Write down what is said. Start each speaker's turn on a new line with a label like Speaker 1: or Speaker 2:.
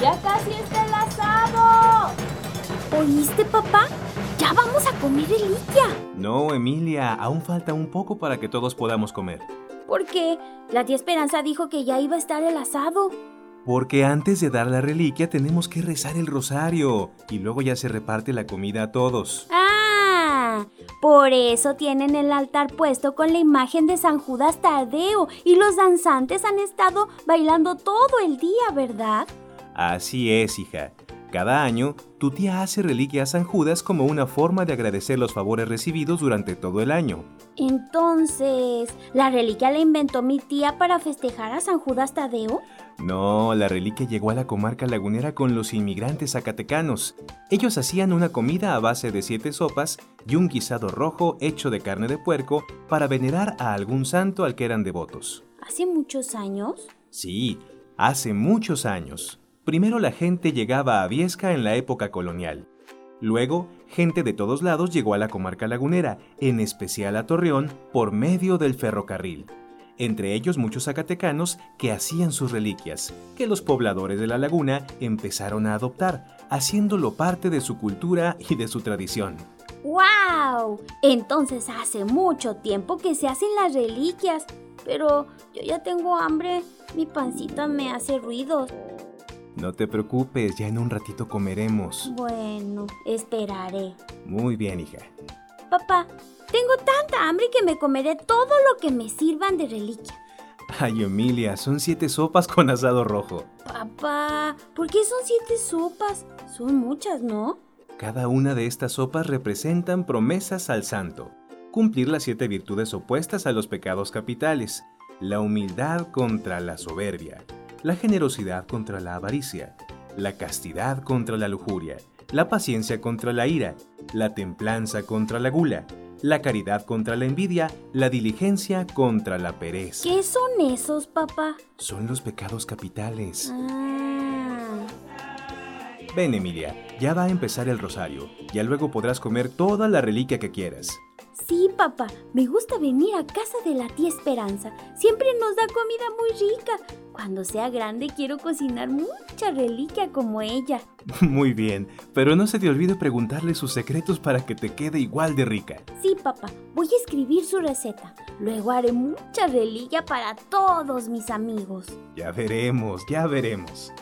Speaker 1: ¡Ya casi está el asado!
Speaker 2: ¿Oíste, papá? ¡Ya vamos a comer reliquia!
Speaker 3: No, Emilia, aún falta un poco para que todos podamos comer.
Speaker 2: ¿Por qué? La tía Esperanza dijo que ya iba a estar el asado.
Speaker 3: Porque antes de dar la reliquia tenemos que rezar el rosario y luego ya se reparte la comida a todos.
Speaker 2: ¡Ah! Por eso tienen el altar puesto con la imagen de San Judas Tadeo y los danzantes han estado bailando todo el día, ¿verdad?
Speaker 3: Así es, hija. Cada año, tu tía hace reliquia a San Judas como una forma de agradecer los favores recibidos durante todo el año.
Speaker 2: Entonces, ¿la reliquia la inventó mi tía para festejar a San Judas Tadeo?
Speaker 3: No, la reliquia llegó a la comarca lagunera con los inmigrantes zacatecanos. Ellos hacían una comida a base de siete sopas y un guisado rojo hecho de carne de puerco para venerar a algún santo al que eran devotos.
Speaker 2: ¿Hace muchos años?
Speaker 3: Sí, hace muchos años. Primero la gente llegaba a Viesca en la época colonial. Luego, gente de todos lados llegó a la comarca lagunera, en especial a Torreón, por medio del ferrocarril. Entre ellos muchos zacatecanos que hacían sus reliquias, que los pobladores de la laguna empezaron a adoptar, haciéndolo parte de su cultura y de su tradición.
Speaker 2: ¡Wow! Entonces hace mucho tiempo que se hacen las reliquias. Pero yo ya tengo hambre, mi pancita me hace ruidos.
Speaker 3: No te preocupes, ya en un ratito comeremos.
Speaker 2: Bueno, esperaré.
Speaker 3: Muy bien, hija.
Speaker 2: Papá, tengo tanta hambre que me comeré todo lo que me sirvan de reliquia.
Speaker 3: Ay, Emilia, son siete sopas con asado rojo.
Speaker 2: Papá, ¿por qué son siete sopas? Son muchas, ¿no?
Speaker 3: Cada una de estas sopas representan promesas al santo. Cumplir las siete virtudes opuestas a los pecados capitales. La humildad contra la soberbia la generosidad contra la avaricia, la castidad contra la lujuria, la paciencia contra la ira, la templanza contra la gula, la caridad contra la envidia, la diligencia contra la pereza.
Speaker 2: ¿Qué son esos, papá?
Speaker 3: Son los pecados capitales.
Speaker 2: Ah.
Speaker 3: Ven, Emilia, ya va a empezar el rosario. Ya luego podrás comer toda la reliquia que quieras.
Speaker 2: Sí, papá, me gusta venir a casa de la tía Esperanza. Siempre nos da comida muy rica. Cuando sea grande quiero cocinar mucha reliquia como ella.
Speaker 3: Muy bien, pero no se te olvide preguntarle sus secretos para que te quede igual de rica.
Speaker 2: Sí, papá, voy a escribir su receta. Luego haré mucha reliquia para todos mis amigos.
Speaker 3: Ya veremos, ya veremos.